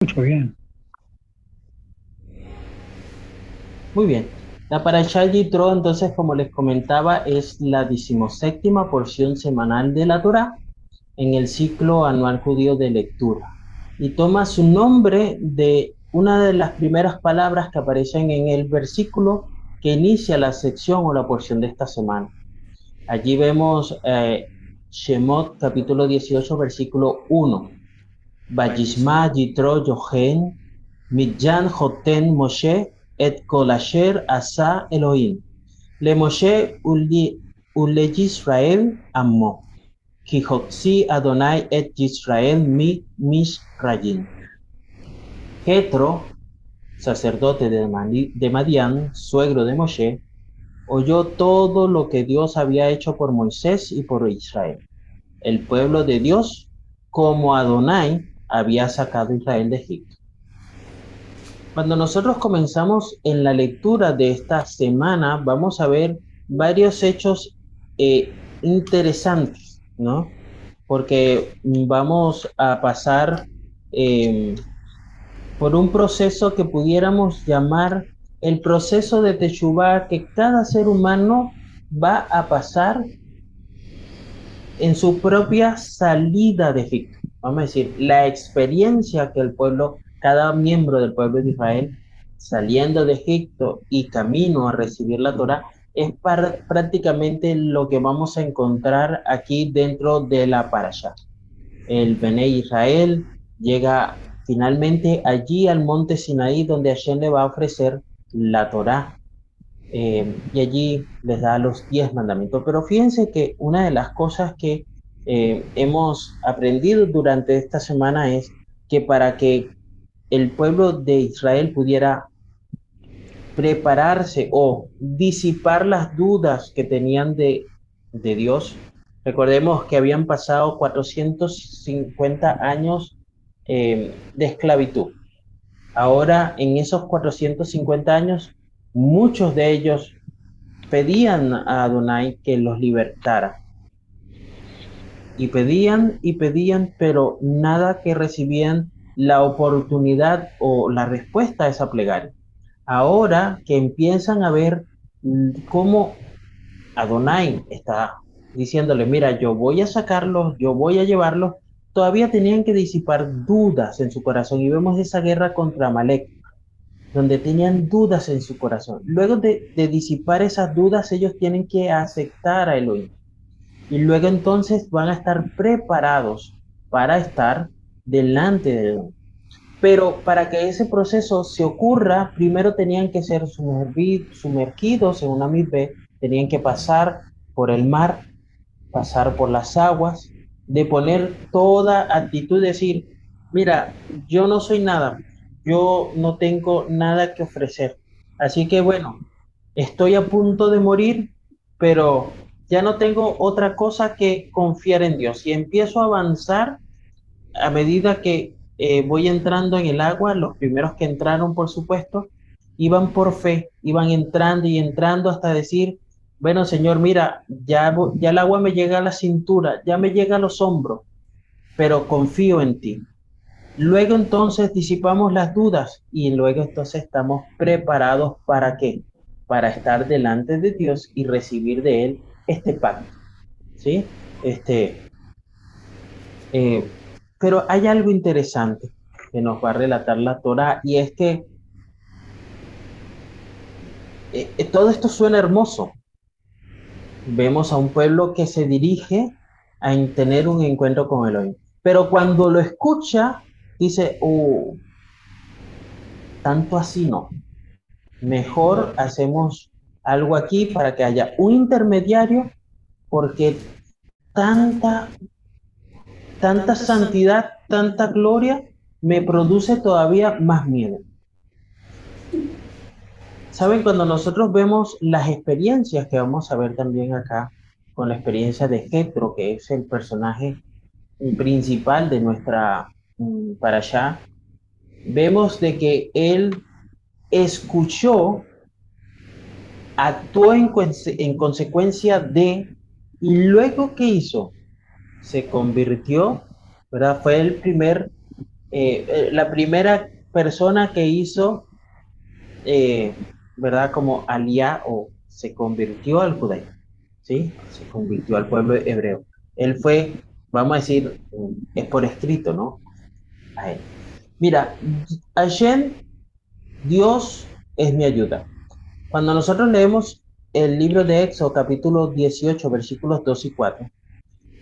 Mucho bien. Muy bien. La Parashá Yitro, entonces, como les comentaba, es la decimoséptima porción semanal de la Torah en el ciclo anual judío de lectura. Y toma su nombre de una de las primeras palabras que aparecen en el versículo que inicia la sección o la porción de esta semana. Allí vemos eh, Shemot capítulo 18, versículo 1. Bajisma Yitro Yohen, Midjan Joten Moshe, et kolasher asa Elohim. Le Moshe ule Yisrael amo. Kijotzi Adonai et Yisrael mi misrayim. Jetro, sacerdote de Madián, suegro de Moshe, oyó todo lo que Dios había hecho por Moisés y por Israel. El pueblo de Dios, como Adonai, había sacado Israel de Egipto. Cuando nosotros comenzamos en la lectura de esta semana, vamos a ver varios hechos eh, interesantes, ¿no? Porque vamos a pasar em, por un proceso que pudiéramos llamar el proceso de Teshuvah que cada ser humano va a pasar en su propia salida de Egipto. Vamos a decir, la experiencia que el pueblo cada miembro del pueblo de Israel saliendo de Egipto y camino a recibir la Torah es prácticamente lo que vamos a encontrar aquí dentro de la parasha. El Bene Israel llega finalmente allí al monte Sinaí donde Hashem le va a ofrecer la Torah eh, y allí les da los diez mandamientos. Pero fíjense que una de las cosas que eh, hemos aprendido durante esta semana es que para que el pueblo de Israel pudiera prepararse o disipar las dudas que tenían de, Dios. Recordemos que habían pasado 450 años eh, de esclavitud. Ahora, en esos 450 años, muchos de ellos pedían a Adonai que los libertara. Y pedían y pedían, pero nada que recibían la oportunidad o la respuesta a esa plegaria. Ahora que empiezan a ver cómo Adonai está diciéndole, mira, yo voy a sacarlos, yo voy a llevarlos, todavía tenían que disipar dudas en su corazón. Y vemos esa guerra contra Malek, donde tenían dudas en su corazón. Luego de, de disipar esas dudas, ellos tienen que aceptar a Elohim. Y luego entonces van a estar preparados para estar delante de Dios. Pero para que ese proceso se ocurra, primero tenían que ser sumergidos en una misma, tenían que pasar por el mar, pasar por las aguas, de poner toda actitud, decir, mira, yo no soy nada, yo no tengo nada que ofrecer. Así que bueno, estoy a punto de morir, pero ya no tengo otra cosa que confiar en Dios. Y empiezo a avanzar a medida que eh, voy entrando en el agua, los primeros que entraron, por supuesto, iban por fe, iban entrando y entrando hasta decir, bueno, Señor, mira, ya, ya el agua me llega a la cintura, ya me llega a los hombros, pero confío en ti. Luego entonces disipamos las dudas y luego entonces estamos preparados para qué? Para estar delante de Dios y recibir de Él este pacto. ¿Sí? Este, eh, pero hay algo interesante que nos va a relatar la Torah y es que eh, eh, todo esto suena hermoso. Vemos a un pueblo que se dirige a tener un encuentro con Elohim. Pero cuando lo escucha, dice, oh, tanto así no. Mejor hacemos algo aquí para que haya un intermediario, porque tanta tanta santidad, tanta gloria, me produce todavía más miedo. Saben, cuando nosotros vemos las experiencias que vamos a ver también acá, con la experiencia de Jetro, que es el personaje principal de nuestra mm, para allá, vemos de que él escuchó, actuó en, en consecuencia de, y luego ¿qué hizo? se convirtió, ¿verdad? Fue el primer eh, eh, la primera persona que hizo, eh, ¿verdad? Como alía o se convirtió al judaísmo, ¿sí? Se convirtió al pueblo hebreo. Él fue, vamos a decir, es por escrito, ¿no? A él. Mira, Hashem, Dios es mi ayuda. Cuando nosotros leemos el libro de Éxodo, capítulo 18, versículos 2 y 4,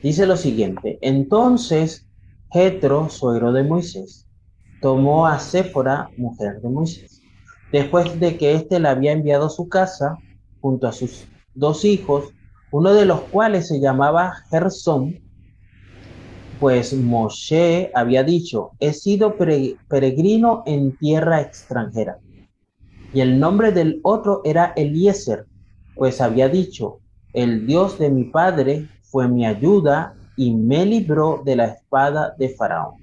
dice lo siguiente: Entonces Jetro, suegro de Moisés, tomó a Séfora, mujer de Moisés, después de que éste la había enviado a su casa junto a sus dos hijos, uno de los cuales se llamaba Gersón, pues Moshe había dicho, he sido peregrino en tierra extranjera. Y el nombre del otro era Eliezer, pues había dicho, el Dios de mi padre fue mi ayuda y me libró de la espada de Faraón.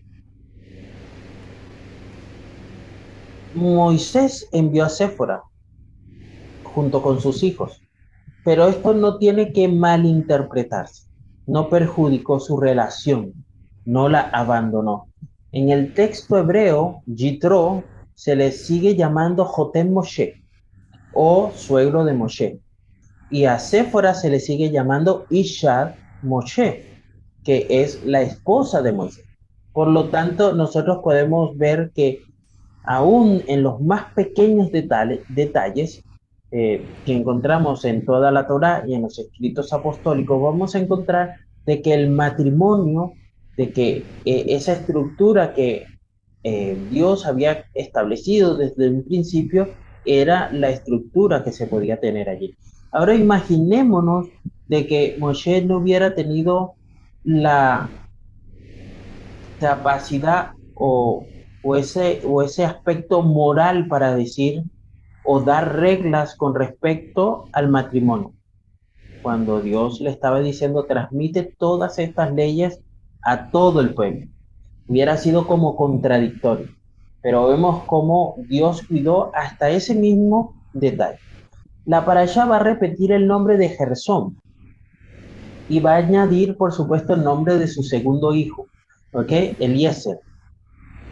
Moisés envió a Séfora junto con sus hijos, pero esto no tiene que malinterpretarse, no perjudicó su relación, no la abandonó. En el texto hebreo, Jitro se le sigue llamando Jotem Moshe o suegro de Moshe y a Séfora se le sigue llamando Ishar Moshe, que es la esposa de Moisés. Por lo tanto, nosotros podemos ver que aún en los más pequeños detalles eh, que encontramos en toda la Torá y en los escritos apostólicos, vamos a encontrar de que el matrimonio, de que eh, esa estructura que eh, Dios había establecido desde un principio era la estructura que se podía tener allí. Ahora imaginémonos de que Moshe no hubiera tenido la capacidad o, ese, o ese aspecto moral para decir o dar reglas con respecto al matrimonio. Cuando Dios le estaba diciendo, transmite todas estas leyes a todo el pueblo. Hubiera sido como contradictorio. Pero vemos cómo Dios cuidó hasta ese mismo detalle. La para allá va a repetir el nombre de Gersón y va a añadir, por supuesto, el nombre de su segundo hijo, ¿ok? Eliezer.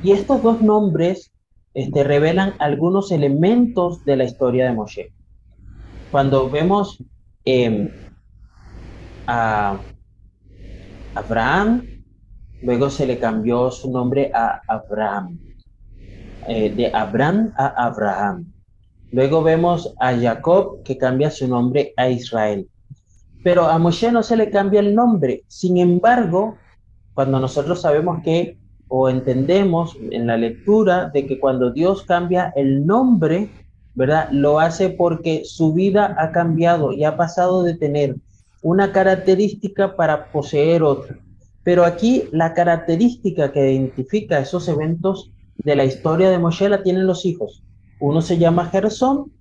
Y estos dos nombres este, revelan algunos elementos de la historia de Moshe. Cuando vemos em, a Abraham, luego se le cambió su nombre a Abraham, eh, de Abraham a Abraham. Luego vemos a Jacob que cambia su nombre a Israel. Pero a Moshe no se le cambia el nombre. Sin embargo, cuando nosotros sabemos que o entendemos en la lectura de que cuando Dios cambia el nombre, ¿verdad? Lo hace porque su vida ha cambiado y ha pasado de tener una característica para poseer otra. Pero aquí la característica que identifica esos eventos de la historia de Moshe la tienen los hijos. Uno se llama Gersón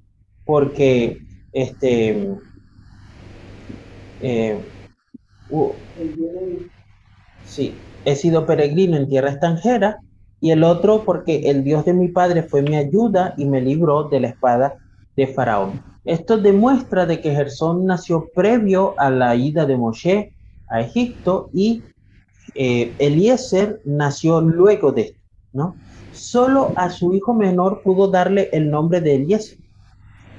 porque este eh, sí, he sido peregrino en tierra extranjera y el otro porque el Dios de mi padre fue mi ayuda y me libró de la espada de Faraón. Esto demuestra de que Gersón nació previo a la ida de Moshe a Egipto y eh, Eliezer nació luego de esto, ¿no? solo a su hijo menor pudo darle el nombre de Eliezer.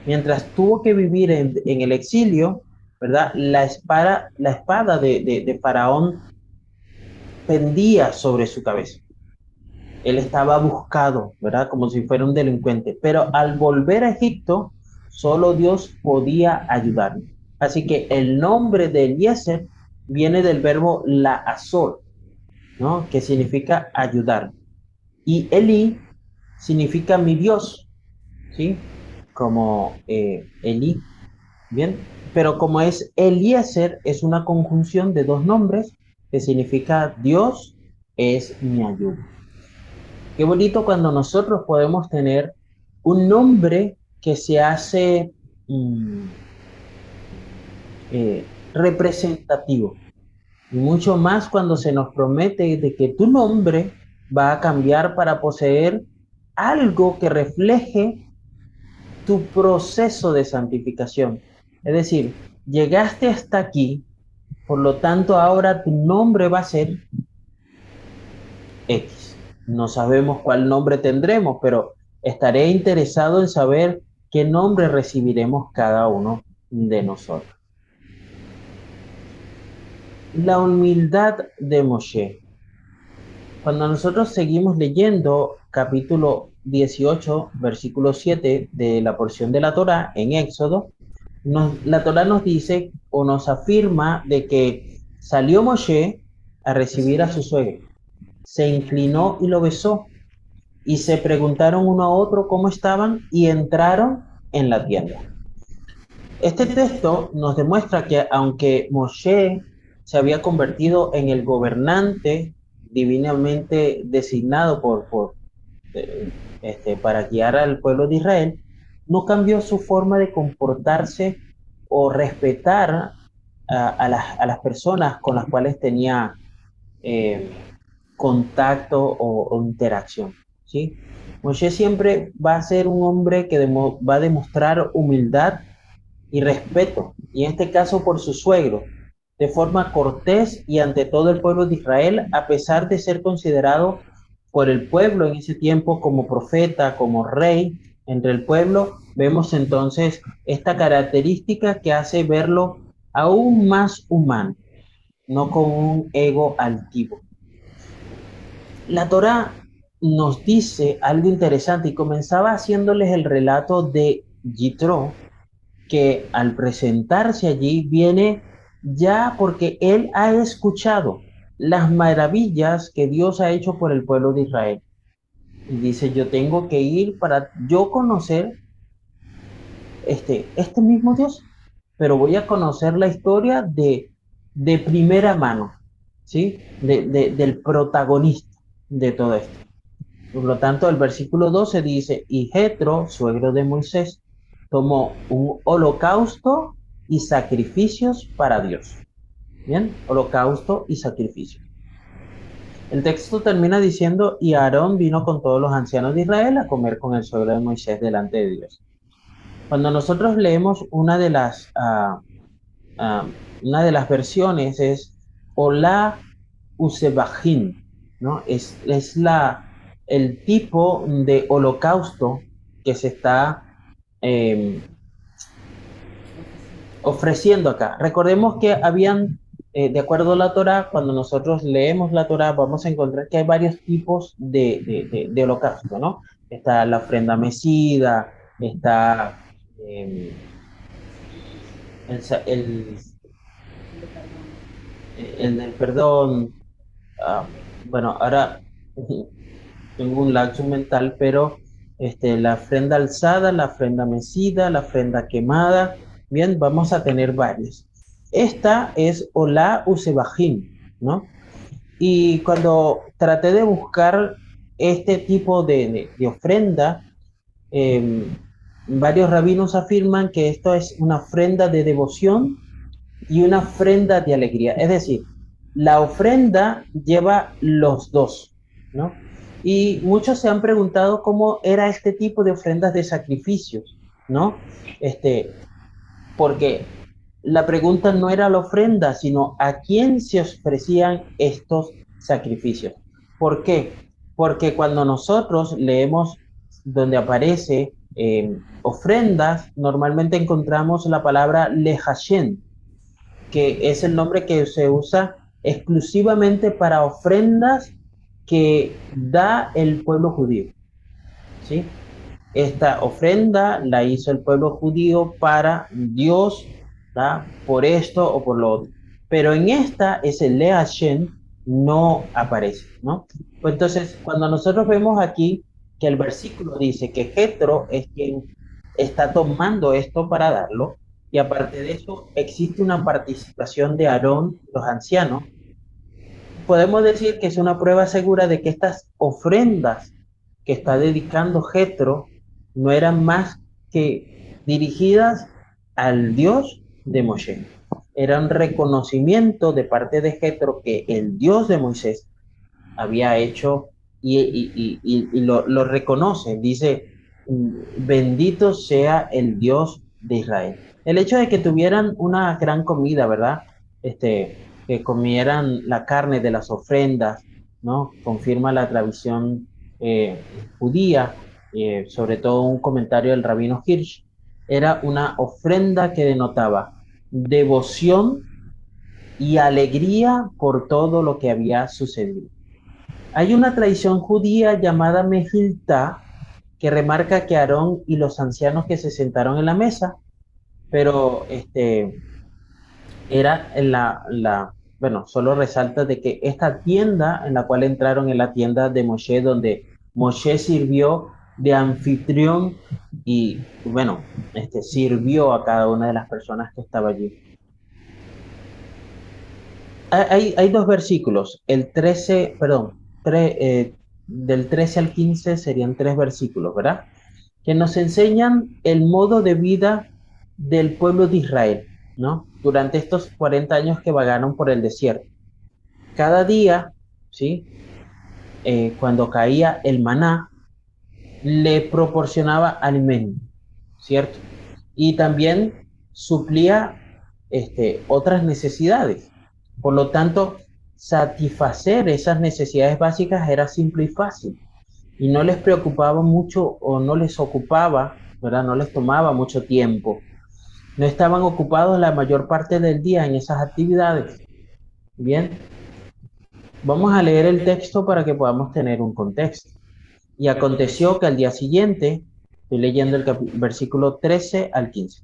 Mientras tuvo que vivir en, el exilio, ¿verdad? La espada, la espada de, Faraón pendía sobre su cabeza. Él estaba buscado, ¿verdad? Como si fuera un delincuente. Pero al volver a Egipto, solo Dios podía ayudarle. Así que el nombre de Eliezer viene del verbo la azor, ¿no? Que significa ayudar. Y Eli significa mi Dios, ¿sí? Como eh, Eli, ¿bien? Pero como es Eliezer, es una conjunción de dos nombres que significa Dios es mi ayuda. Qué bonito cuando nosotros podemos tener un nombre que se hace mm, eh, representativo. Y mucho más cuando se nos promete de que tu nombre va a cambiar para poseer algo que refleje tu proceso de santificación. Es decir, llegaste hasta aquí, por lo tanto ahora tu nombre va a ser X. No sabemos cuál nombre tendremos, pero estaré interesado en saber qué nombre recibiremos cada uno de nosotros. La humildad de Moshe. Cuando nosotros seguimos leyendo capítulo 18, versículo 7 de la porción de la Torah en Éxodo, la Torah nos dice o nos afirma de que salió Moshe a recibir a su suegro, se inclinó y lo besó, y se preguntaron uno a otro cómo estaban y entraron en la tienda. Este texto nos demuestra que aunque Moshe se había convertido en el gobernante divinamente designado por, por eh, este, para guiar al pueblo de Israel, no cambió su forma de comportarse o respetar a, las, personas con las cuales tenía eh, contacto o, interacción. ¿sí? Moshe siempre va a ser un hombre que va a demostrar humildad y respeto, y en este caso por su suegro, de forma cortés y ante todo el pueblo de Israel, a pesar de ser considerado por el pueblo en ese tiempo como profeta, como rey entre el pueblo, vemos entonces esta característica que hace verlo aún más humano, no con un ego altivo. La Torá nos dice algo interesante y comenzaba haciéndoles el relato de Yitro, que al presentarse allí viene ya porque él ha escuchado las maravillas que Dios ha hecho por el pueblo de Israel. Y dice, yo tengo que ir para yo conocer este, este mismo Dios, pero voy a conocer la historia de, de primera mano, ¿sí? del protagonista de todo esto. Por lo tanto, el versículo 12 dice, y Jetro, suegro de Moisés, tomó un holocausto y sacrificios para Dios. Bien, holocausto y sacrificio. El texto termina diciendo, y Aarón vino con todos los ancianos de Israel a comer con el suegro de Moisés delante de Dios. Cuando nosotros leemos una de las, ah, ah, una de las versiones es Hola Usebajin, ¿no? Es, es la, el tipo de holocausto que se está em, ofreciendo acá. Recordemos que habían eh, de acuerdo a la Torah, cuando nosotros leemos la Torah, vamos a encontrar que hay varios tipos de, de, holocausto, ¿no? Está la ofrenda mecida, está em, el, el, perdón. Ah, bueno, ahora tengo un lapso mental, pero este, la ofrenda alzada, la ofrenda mecida, la ofrenda quemada, bien, vamos a tener varios. Esta es Ola Usebajim, ¿no? Y cuando traté de buscar este tipo de, ofrenda, em, varios rabinos afirman que esto es una ofrenda de devoción y una ofrenda de alegría. Es decir, la ofrenda lleva los dos, ¿no? Y muchos se han preguntado cómo era este tipo de ofrendas de sacrificios, ¿no? Este, porque la pregunta no era la ofrenda, sino a quién se ofrecían estos sacrificios. ¿Por qué? Porque cuando nosotros leemos donde aparece eh, ofrendas, normalmente encontramos la palabra lehashen, que es el nombre que se usa exclusivamente para ofrendas que da el pueblo judío. ¿sí? Esta ofrenda la hizo el pueblo judío para Dios por esto o por lo otro. Pero en esta, ese Lea Shen no aparece, ¿no? Pues entonces, cuando nosotros vemos aquí que el versículo dice que Jetro es quien está tomando esto para darlo, y aparte de eso existe una participación de Aarón, los ancianos, podemos decir que es una prueba segura de que estas ofrendas que está dedicando Jetro no eran más que dirigidas al Dios de Moshe. Era un reconocimiento de parte de Jetro que el Dios de Moisés había hecho y, lo, reconoce. Dice, bendito sea el Dios de Israel. El hecho de que tuvieran una gran comida, ¿verdad? Este, que comieran la carne de las ofrendas, ¿no? Confirma la tradición eh, judía, eh, sobre todo un comentario del rabino Hirsch, era una ofrenda que denotaba devoción y alegría por todo lo que había sucedido. Hay una tradición judía llamada Mejilta que remarca que Aarón y los ancianos que se sentaron en la mesa, pero este era en la, la bueno, solo resalta de que esta tienda en la cual entraron en la tienda de Moshe, donde Moshe sirvió de anfitrión y, bueno, este, sirvió a cada una de las personas que estaba allí. Hay, hay dos versículos, el 13, perdón, eh, del 13 al 15 serían tres versículos, ¿verdad? Que nos enseñan el modo de vida del pueblo de Israel, ¿no? Durante estos 40 años que vagaron por el desierto. Cada día, ¿sí? Eh, cuando caía el maná, le proporcionaba alimento, ¿cierto? Y también suplía este, otras necesidades. Por lo tanto, satisfacer esas necesidades básicas era simple y fácil. Y no les preocupaba mucho o no les ocupaba, ¿verdad? No les tomaba mucho tiempo. No estaban ocupados la mayor parte del día en esas actividades. Bien. Vamos a leer el texto para que podamos tener un contexto. Y aconteció que al día siguiente, estoy leyendo el versículo 13 al 15.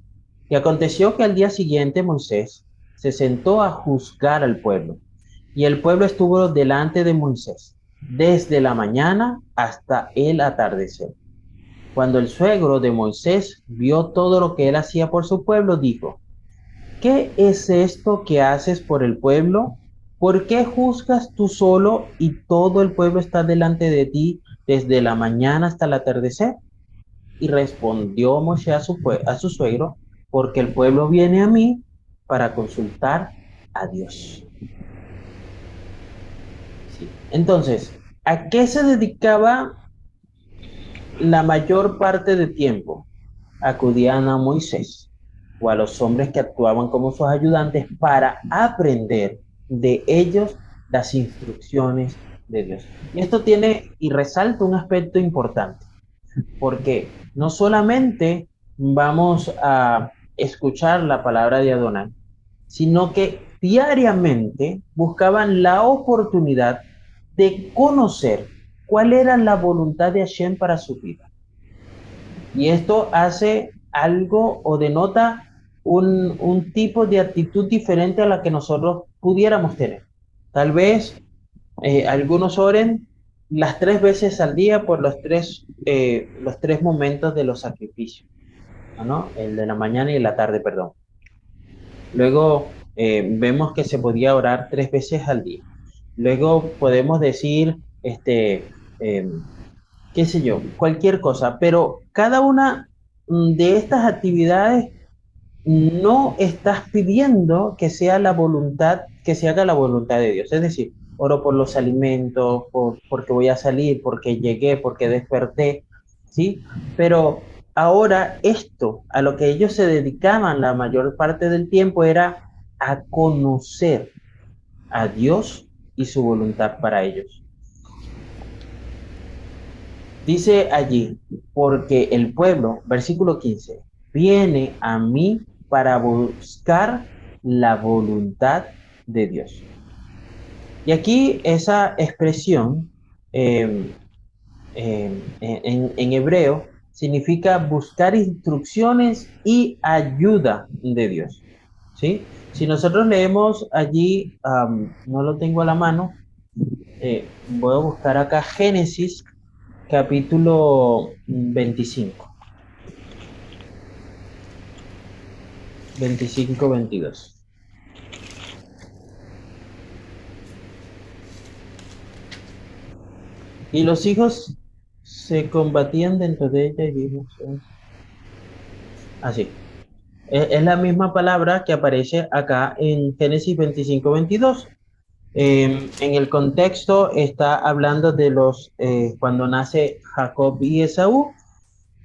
Y aconteció que al día siguiente Moisés se sentó a juzgar al pueblo y el pueblo estuvo delante de Moisés, desde la mañana hasta el atardecer. Cuando el suegro de Moisés vio todo lo que él hacía por su pueblo, dijo, ¿qué es esto que haces por el pueblo? ¿Por qué juzgas tú solo y todo el pueblo está delante de ti desde la mañana hasta el atardecer? Y respondió su, a su suegro, porque el pueblo viene a mí para consultar a Dios. Entonces, ¿a qué se dedicaba la mayor parte del tiempo? Acudían a Moisés o a los hombres que actuaban como sus ayudantes para aprender de ellos las instrucciones de Dios. Y esto tiene y resalta un aspecto importante, porque no solamente vamos a escuchar la palabra de Adonai, sino que diariamente buscaban la oportunidad de conocer cuál era la voluntad de Hashem para su vida. Y esto hace algo o denota un, tipo de actitud diferente a la que nosotros pudiéramos tener. Tal vez eh, algunos oren las tres veces al día por los tres, eh, los tres momentos de los sacrificios, ¿no? El de la mañana y la tarde, perdón. Luego eh, vemos que se podía orar tres veces al día. Luego podemos decir, este, em, qué sé yo, cualquier cosa, pero cada una mm, de estas actividades no estás pidiendo que sea la voluntad, que se haga la voluntad de Dios. Es decir, oro por los alimentos, por, porque voy a salir, porque llegué, porque desperté, ¿sí? Pero ahora esto, a lo que ellos se dedicaban la mayor parte del tiempo era a conocer a Dios y su voluntad para ellos. Dice allí, porque el pueblo, versículo 15, viene a mí para buscar la voluntad de Dios. Y aquí esa expresión em, em, en, hebreo significa buscar instrucciones y ayuda de Dios. ¿sí? Si nosotros leemos allí, no lo tengo a la mano, eh, voy a buscar acá Génesis capítulo 25. 25, 22. Y los hijos se combatían dentro de ella y vimos así. Es, la misma palabra que aparece acá en Génesis 25, 22. Em, en el contexto está hablando de los, eh, cuando nace Jacob y Esaú,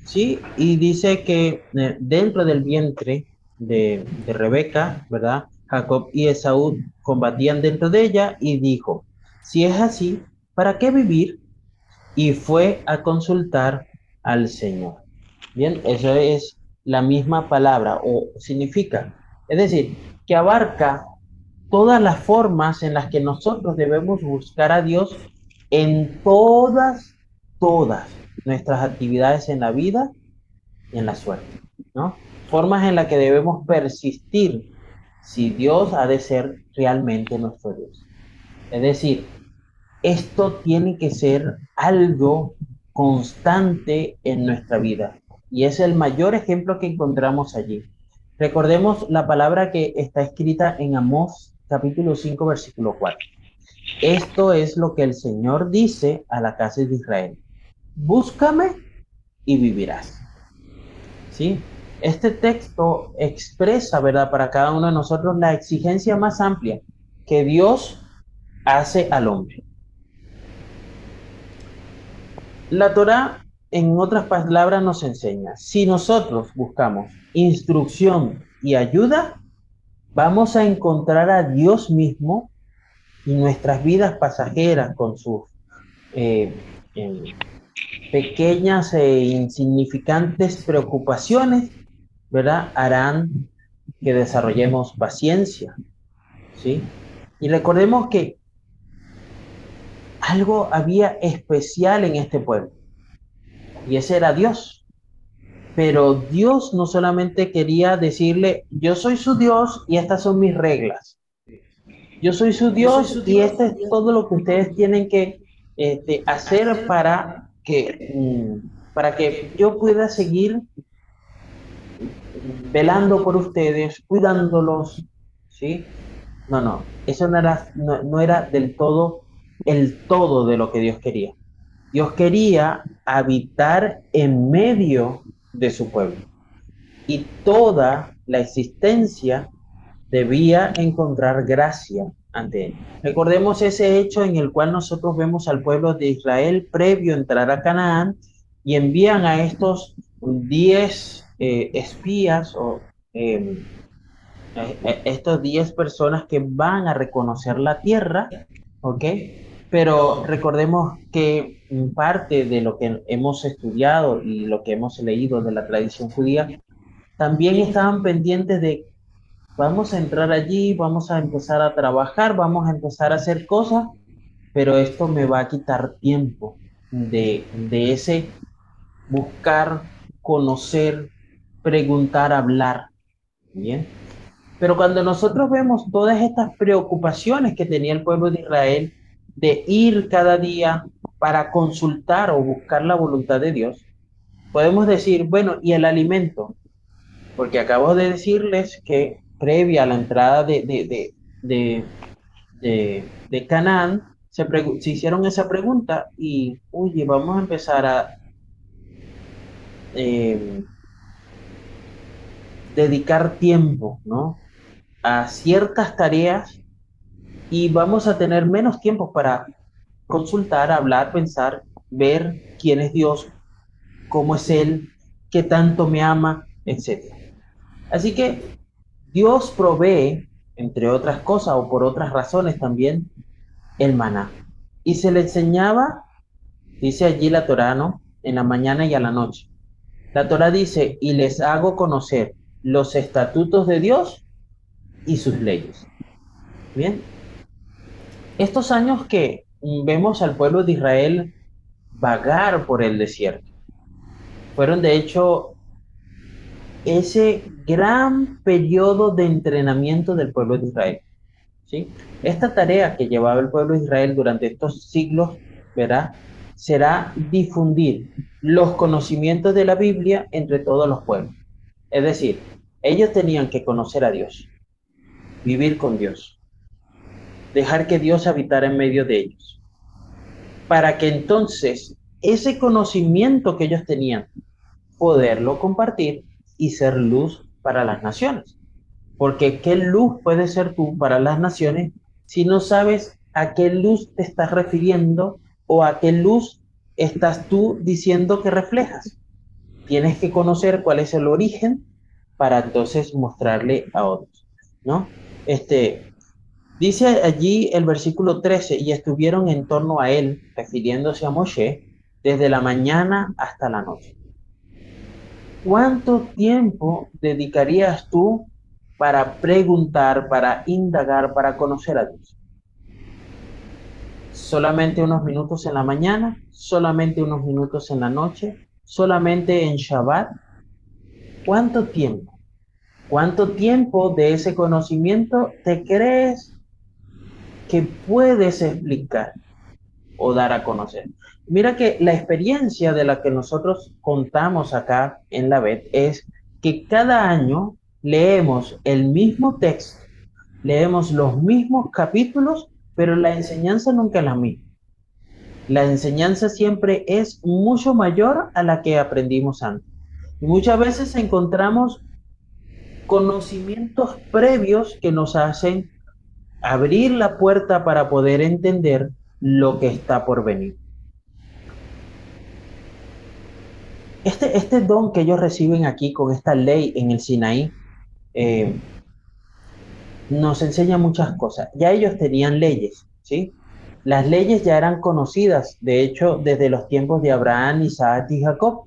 ¿sí? Y dice que eh, dentro del vientre de, de Rebeca, ¿verdad? Jacob y Esaú combatían dentro de ella y dijo, si es así, ¿para qué vivir? Y fue a consultar al Señor. Bien, eso es la misma palabra o significa, es decir, que abarca todas las formas en las que nosotros debemos buscar a Dios en todas, todas nuestras actividades en la vida y en la suerte, ¿no? Formas en las que debemos persistir si Dios ha de ser realmente nuestro Dios. Es decir, esto tiene que ser algo constante en nuestra vida. Y es el mayor ejemplo que encontramos allí. Recordemos la palabra que está escrita en Amós capítulo 5 versículo 4. Esto es lo que el Señor dice a la casa de Israel. Búscame y vivirás. ¿Sí? Este texto expresa, ¿verdad?, para cada uno de nosotros la exigencia más amplia que Dios hace al hombre. La Torah, en otras palabras, nos enseña, si nosotros buscamos instrucción y ayuda, vamos a encontrar a Dios mismo y nuestras vidas pasajeras con sus eh, pequeñas e insignificantes preocupaciones ¿verdad? Harán que desarrollemos paciencia, ¿sí? Y recordemos que algo había especial en este pueblo, y ese era Dios. Pero Dios no solamente quería decirle, yo soy su Dios y estas son mis reglas. Yo soy su Dios, y este es todo lo que ustedes tienen que este, hacer para que, mm, para que yo pueda seguir velando por ustedes, cuidándolos, ¿sí? No, no, eso no era, no, era del todo el todo de lo que Dios quería. Dios quería habitar en medio de su pueblo. Y toda la existencia debía encontrar gracia ante él. Recordemos ese hecho en el cual nosotros vemos al pueblo de Israel previo a entrar a Canaán y envían a estos diez eh, espías o em, eh, eh, estos 10 personas que van a reconocer la tierra, ¿ok? Pero recordemos que parte de lo que hemos estudiado y lo que hemos leído de la tradición judía, también estaban pendientes de, vamos a entrar allí, vamos a empezar a trabajar, vamos a empezar a hacer cosas, pero esto me va a quitar tiempo de, de ese buscar, conocer, preguntar, hablar. Bien. Pero cuando nosotros vemos todas estas preocupaciones que tenía el pueblo de Israel de ir cada día para consultar o buscar la voluntad de Dios, podemos decir, bueno, ¿y el alimento? Porque acabo de decirles que previa a la entrada de, de, de, de, de Canaán, se, se, hicieron esa pregunta y, oye, vamos a empezar a eh, dedicar tiempo, ¿no? A ciertas tareas y vamos a tener menos tiempo para consultar, hablar, pensar, ver quién es Dios, cómo es Él, qué tanto me ama, etc. Así que Dios provee, entre otras cosas o por otras razones también, el maná. Y se le enseñaba, dice allí la Torah, ¿no? En la mañana y a la noche. La Torah dice, y les hago conocer los estatutos de Dios y sus leyes. Bien. Estos años que vemos al pueblo de Israel vagar por el desierto, fueron de hecho ese gran periodo de entrenamiento del pueblo de Israel. ¿sí? Esta tarea que llevaba el pueblo de Israel durante estos siglos, ¿verdad? será difundir los conocimientos de la Biblia entre todos los pueblos. Es decir, ellos tenían que conocer a Dios, vivir con Dios, dejar que Dios habitara en medio de ellos, para que entonces ese conocimiento que ellos tenían, poderlo compartir y ser luz para las naciones. Porque ¿qué luz puede ser tú para las naciones si no sabes a qué luz te estás refiriendo o a qué luz estás tú diciendo que reflejas? Tienes que conocer cuál es el origen para entonces mostrarle a otros, ¿no? Este, Dice allí el versículo 13, y estuvieron en torno a él, refiriéndose a Moshe, desde la mañana hasta la noche. ¿Cuánto tiempo dedicarías tú para preguntar, para indagar, para conocer a Dios? ¿Solamente unos minutos en la mañana? ¿Solamente unos minutos en la noche? ¿Solamente en Shabbat? ¿Cuánto tiempo? ¿Cuánto tiempo de ese conocimiento te crees que puedes explicar o dar a conocer? Mira que la experiencia de la que nosotros contamos acá en la BED es que cada año leemos el mismo texto, leemos los mismos capítulos, pero la enseñanza nunca es la misma. La enseñanza siempre es mucho mayor a la que aprendimos antes. Y muchas veces encontramos conocimientos previos que nos hacen abrir la puerta para poder entender lo que está por venir. Este, este don que ellos reciben aquí con esta ley en el Sinaí eh, nos enseña muchas cosas. Ya ellos tenían leyes, ¿sí? Las leyes ya eran conocidas, de hecho, desde los tiempos de Abraham, Isaac y Jacob.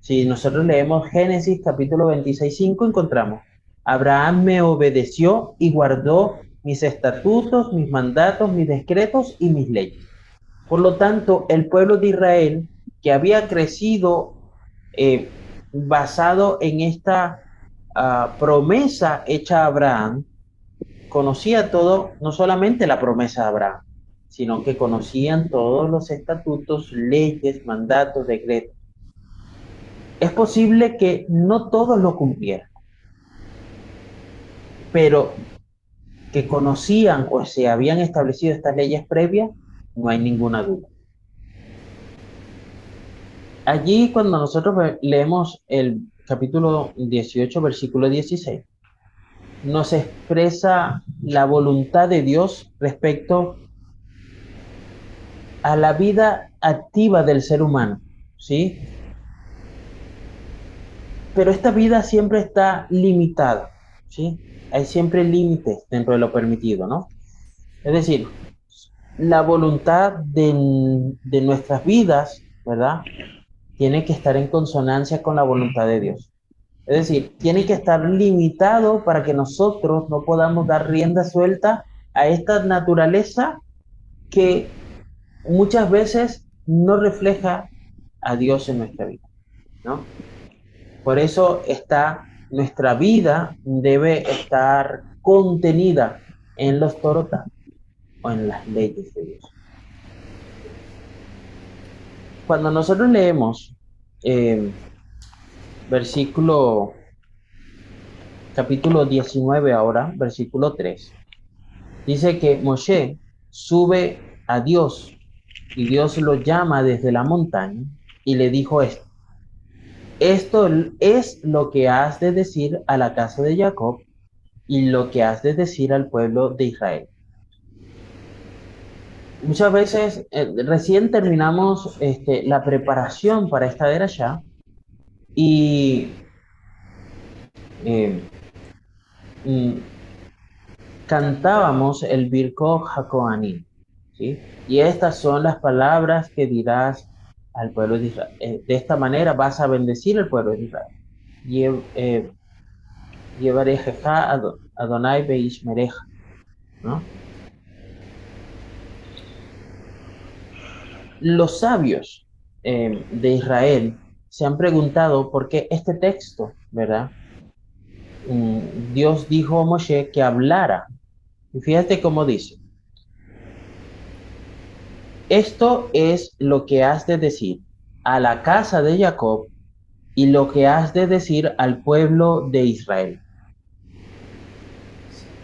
Si nosotros leemos Génesis capítulo 26, 5, encontramos, Abraham me obedeció y guardó mis estatutos, mis mandatos, mis decretos y mis leyes. Por lo tanto, el pueblo de Israel, que había crecido eh, basado en esta ah, promesa hecha a Abraham, conocía todo, no solamente la promesa de Abraham, sino que conocían todos los estatutos, leyes, mandatos, decretos. Es posible que no todos lo cumplieran, pero que conocían o se habían establecido estas leyes previas, no hay ninguna duda. Allí cuando nosotros leemos el capítulo 18, versículo 16, nos expresa la voluntad de Dios respecto a la vida activa del ser humano, ¿sí? Pero esta vida siempre está limitada, ¿sí? Hay siempre límites dentro de lo permitido, ¿no? Es decir, la voluntad de, de nuestras vidas, ¿verdad? tiene que estar en consonancia con la voluntad de Dios. Es decir, tiene que estar limitado para que nosotros no podamos dar rienda suelta a esta naturaleza que muchas veces no refleja a Dios en nuestra vida, ¿no? Por eso está nuestra vida debe estar contenida en los torotas o en las leyes de Dios cuando nosotros leemos eh, versículo, capítulo 19 ahora, versículo 3, dice que Moshe sube a Dios y Dios lo llama desde la montaña y le dijo esto. Esto es lo que has de decir a la casa de Jacob y lo que has de decir al pueblo de Israel muchas veces eh, recién terminamos este, la preparación para esta era ya y eh, mm, cantábamos el Birko Jacoaní. ¿sí? Y estas son las palabras que dirás al pueblo de Israel. Eh, de esta manera vas a bendecir al pueblo de Israel. Llevaré a Adonai Beishmereja. ¿no? Los sabios eh, de Israel se han preguntado por qué este texto, ¿verdad? Mm, Dios dijo a Moshe que hablara. Y fíjate cómo dice. Esto es lo que has de decir a la casa de Jacob y lo que has de decir al pueblo de Israel.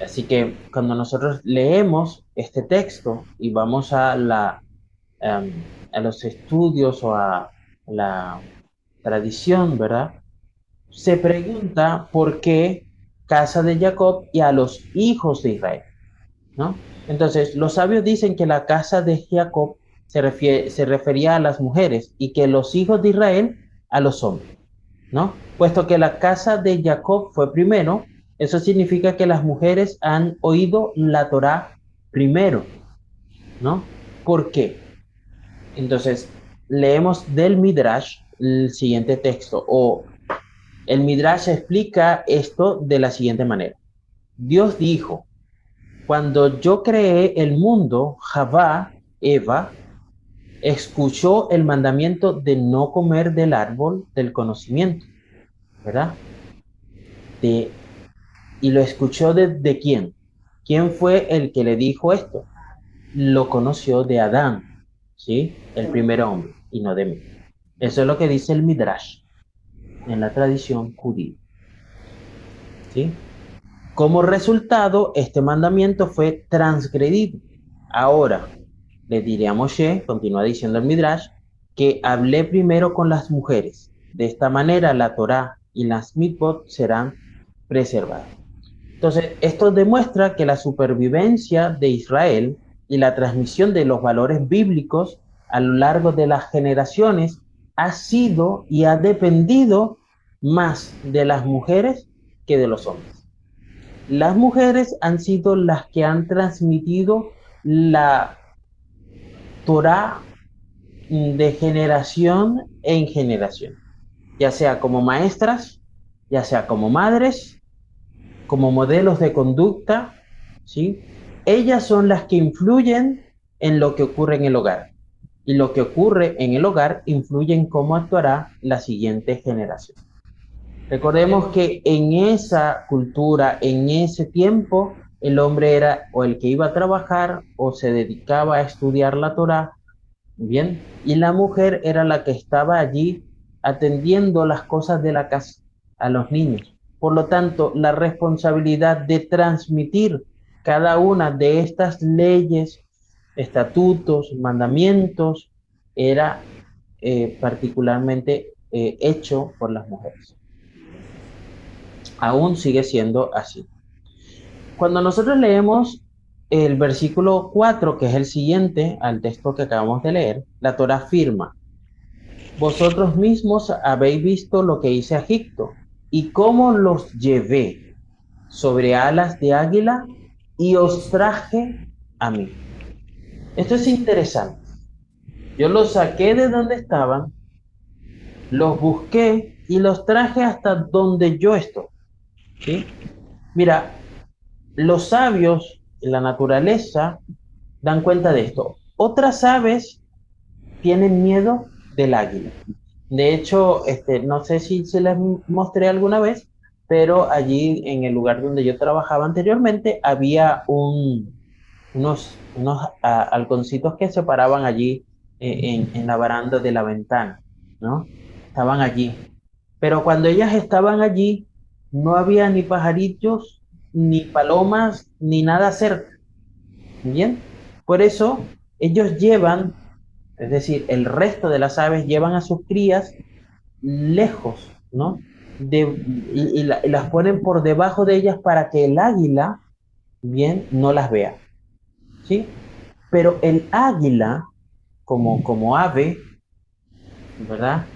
Así que cuando nosotros leemos este texto y vamos a la Em, a los estudios o a la tradición, ¿verdad? Se pregunta por qué casa de Jacob y a los hijos de Israel, ¿no? Entonces, los sabios dicen que la casa de Jacob se, refiere, se refería a las mujeres y que los hijos de Israel a los hombres, ¿no? Puesto que la casa de Jacob fue primero, eso significa que las mujeres han oído la Torá primero, ¿no? ¿Por qué? Entonces, leemos del Midrash el siguiente texto, o el Midrash explica esto de la siguiente manera. Dios dijo, cuando yo creé el mundo, Javá, Eva, escuchó el mandamiento de no comer del árbol del conocimiento, ¿verdad? Y lo escuchó de, de quién? ¿Quién fue el que le dijo esto? Lo conoció de Adán, ¿sí? El primer hombre, y no de mí. Eso es lo que dice el Midrash en la tradición judía. ¿Sí? Como resultado, este mandamiento fue transgredido. Ahora, le diré a Moshe, continúa diciendo el Midrash, que hablé primero con las mujeres. De esta manera la Torá y las mitzvot serán preservadas. Entonces, esto demuestra que la supervivencia de Israel y la transmisión de los valores bíblicos a lo largo de las generaciones ha sido y ha dependido más de las mujeres que de los hombres. Las mujeres han sido las que han transmitido la Torah de generación en generación, ya sea como maestras, ya sea como madres, como modelos de conducta, ¿sí? Ellas son las que influyen en lo que ocurre en el hogar. Y lo que ocurre en el hogar influye en cómo actuará la siguiente generación. Recordemos que en esa cultura, en ese tiempo, el hombre era o el que iba a trabajar o se dedicaba a estudiar la Torah, bien, y la mujer era la que estaba allí atendiendo las cosas de la casa a los niños. Por lo tanto, la responsabilidad de transmitir cada una de estas leyes, estatutos, mandamientos, era eh, particularmente eh, hecho por las mujeres aún sigue siendo así. Cuando nosotros leemos el versículo 4, que es el siguiente al texto que acabamos de leer, la Torah afirma, vosotros mismos habéis visto lo que hice a Egipto y cómo los llevé sobre alas de águila y os traje a mí. Esto es interesante. Yo los saqué de donde estaban, los busqué y los traje hasta donde yo estoy. ¿sí? Mira, los sabios en la naturaleza dan cuenta de esto. Otras aves tienen miedo del águila. De hecho, este, no sé si se les mostré alguna vez, pero allí en el lugar donde yo trabajaba anteriormente había un, unos, unos halconcitos que se paraban allí eh, en, en, la baranda de la ventana, ¿no? Estaban allí. Pero cuando ellas estaban allí, no había ni pajaritos, ni palomas, ni nada cerca. Bien, por eso ellos llevan, es decir, el resto de las aves llevan a sus crías lejos, ¿no? De, y, las ponen por debajo de ellas para que el águila, bien, no las vea. ¿Sí? Pero el águila, como, como ave, ¿verdad?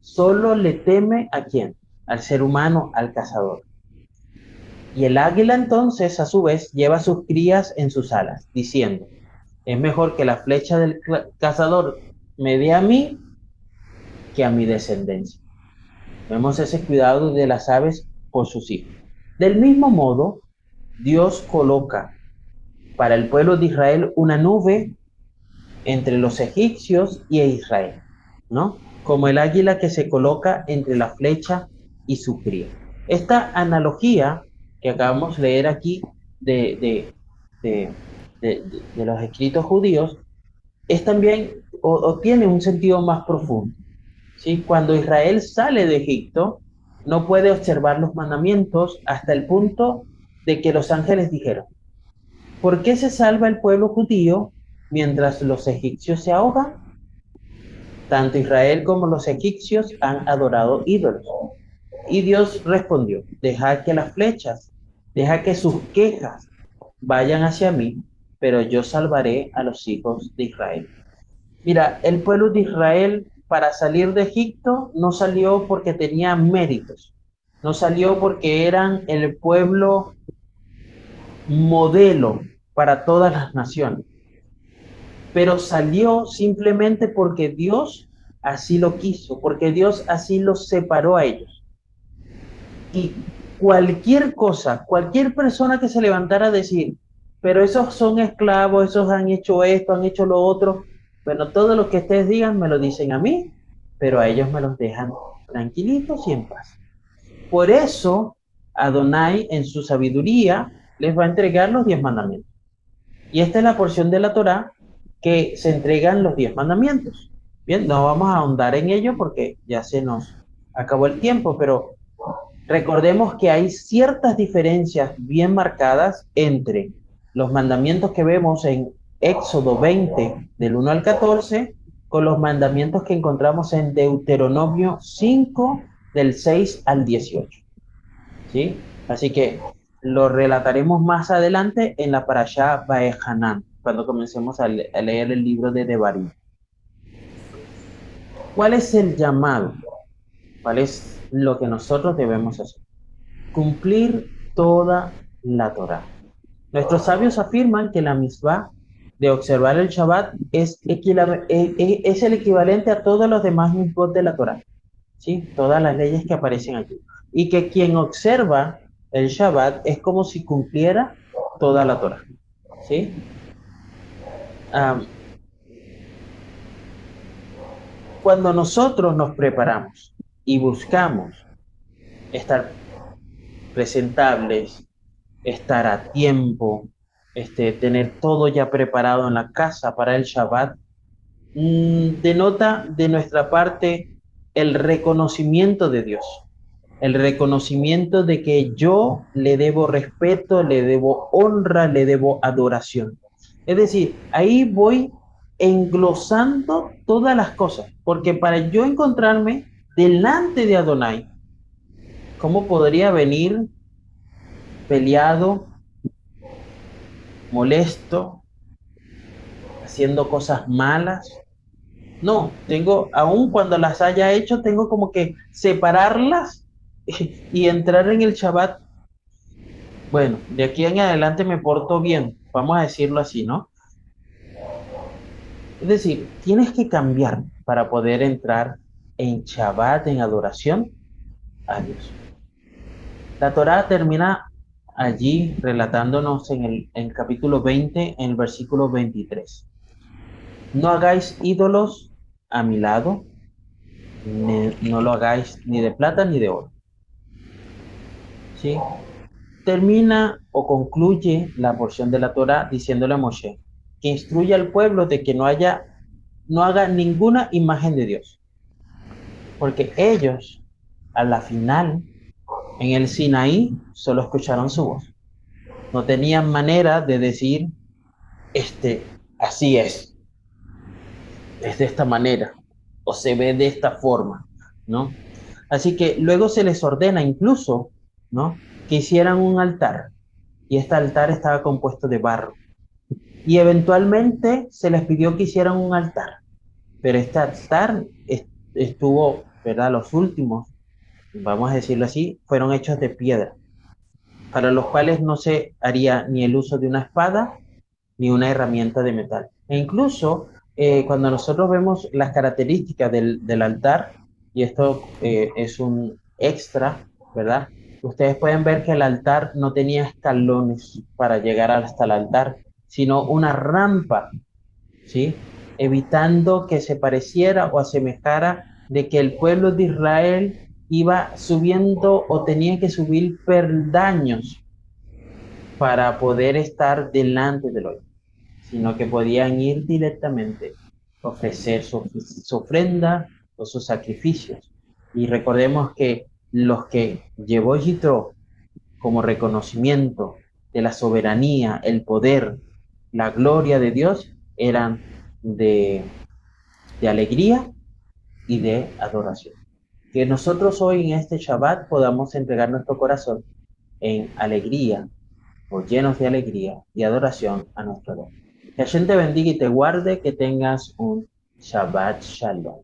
Solo le teme a quién? al ser humano, al cazador. Y el águila entonces, a su vez, lleva sus crías en sus alas, diciendo, es mejor que la flecha del cazador me dé a mí que a mi descendencia. Vemos ese cuidado de las aves por sus hijos. Del mismo modo, Dios coloca para el pueblo de Israel una nube entre los egipcios y Israel, ¿no? Como el águila que se coloca entre la flecha y su cría. Esta analogía que acabamos de leer aquí de, de, de, los escritos judíos es también o, tiene un sentido más profundo. ¿sí? Cuando Israel sale de Egipto, no puede observar los mandamientos hasta el punto de que los ángeles dijeron, ¿por qué se salva el pueblo judío mientras los egipcios se ahogan? Tanto Israel como los egipcios han adorado ídolos. Y Dios respondió, deja que las flechas, deja que sus quejas vayan hacia mí, pero yo salvaré a los hijos de Israel. Mira, el pueblo de Israel para salir de Egipto no salió porque tenía méritos, no salió porque eran el pueblo modelo para todas las naciones. Pero salió simplemente porque Dios así lo quiso, porque Dios así los separó a ellos. Y cualquier cosa, cualquier persona que se levantara a decir, pero esos son esclavos, esos han hecho esto, han hecho lo otro, bueno, todo lo que ustedes digan me lo dicen a mí, pero a ellos me los dejan tranquilitos y en paz. Por eso, Adonai en su sabiduría les va a entregar los diez mandamientos. Y esta es la porción de la Torah que se entregan los diez mandamientos. Bien, no vamos a ahondar en ello porque ya se nos acabó el tiempo, pero recordemos que hay ciertas diferencias bien marcadas entre los mandamientos que vemos en Éxodo 20, del 1 al 14, con los mandamientos que encontramos en Deuteronomio 5, del 6 al 18. ¿Sí? Así que lo relataremos más adelante en la parashá Baehanan, cuando comencemos a, leer el libro de Devarim. ¿Cuál es el llamado? ¿Cuál es lo que nosotros debemos hacer? Cumplir toda la Torah. Nuestros sabios afirman que la misma de observar el Shabbat es, e, e, es el equivalente a todos los demás mitzvot de la Torah. ¿sí? Todas las leyes que aparecen aquí. Y que quien observa el Shabbat es como si cumpliera toda la Torah. ¿sí? cuando nosotros nos preparamos y buscamos estar presentables, estar a tiempo, este, tener todo ya preparado en la casa para el Shabbat, mm, denota de nuestra parte el reconocimiento de Dios, el reconocimiento de que yo le debo respeto, le debo honra, le debo adoración. Es decir, ahí voy englosando todas las cosas, porque para yo encontrarme delante de Adonai, ¿cómo podría venir peleado, molesto, haciendo cosas malas? No, tengo, aun cuando las haya hecho, tengo como que separarlas y entrar en el Shabbat. Bueno, de aquí en adelante me porto bien, vamos a decirlo así, ¿no? Es decir, tienes que cambiar para poder entrar en Shabbat, en adoración a Dios. La Torah termina allí relatándonos en el, capítulo 20, en el versículo 23. No hagáis ídolos a mi lado, no lo hagáis ni de plata ni de oro. ¿Sí? Termina o concluye la porción de la Torah diciéndole a Moshe, que instruya al pueblo de que no haya, no haga ninguna imagen de Dios. Porque ellos, a la final, en el Sinaí, solo escucharon su voz. No tenían manera de decir, este, así es. Es de esta manera. O se ve de esta forma, ¿no? Así que luego se les ordena incluso, ¿no? Que hicieran un altar. Y este altar estaba compuesto de barro y eventualmente se les pidió que hicieran un altar. Pero este altar estuvo, ¿verdad? Los últimos, vamos a decirlo así, fueron hechos de piedra, para los cuales no se haría ni el uso de una espada ni una herramienta de metal. E incluso eh, cuando nosotros vemos las características del, del altar, y esto eh, es un extra, ¿verdad? Ustedes pueden ver que el altar no tenía escalones para llegar hasta el altar, sino una rampa, ¿sí? Evitando que se pareciera o asemejara de que el pueblo de Israel iba subiendo o tenía que subir perdaños para poder estar delante del hoy, sino que podían ir directamente, ofrecer su, su ofrenda o sus sacrificios. Y recordemos que los que llevó Yitro como reconocimiento de la soberanía, el poder la gloria de Dios eran de, de alegría y de adoración. Que nosotros hoy en este Shabbat podamos entregar nuestro corazón en alegría o llenos de alegría y adoración a nuestro Dios. Que Hashem te bendiga y te guarde, que tengas un Shabbat Shalom.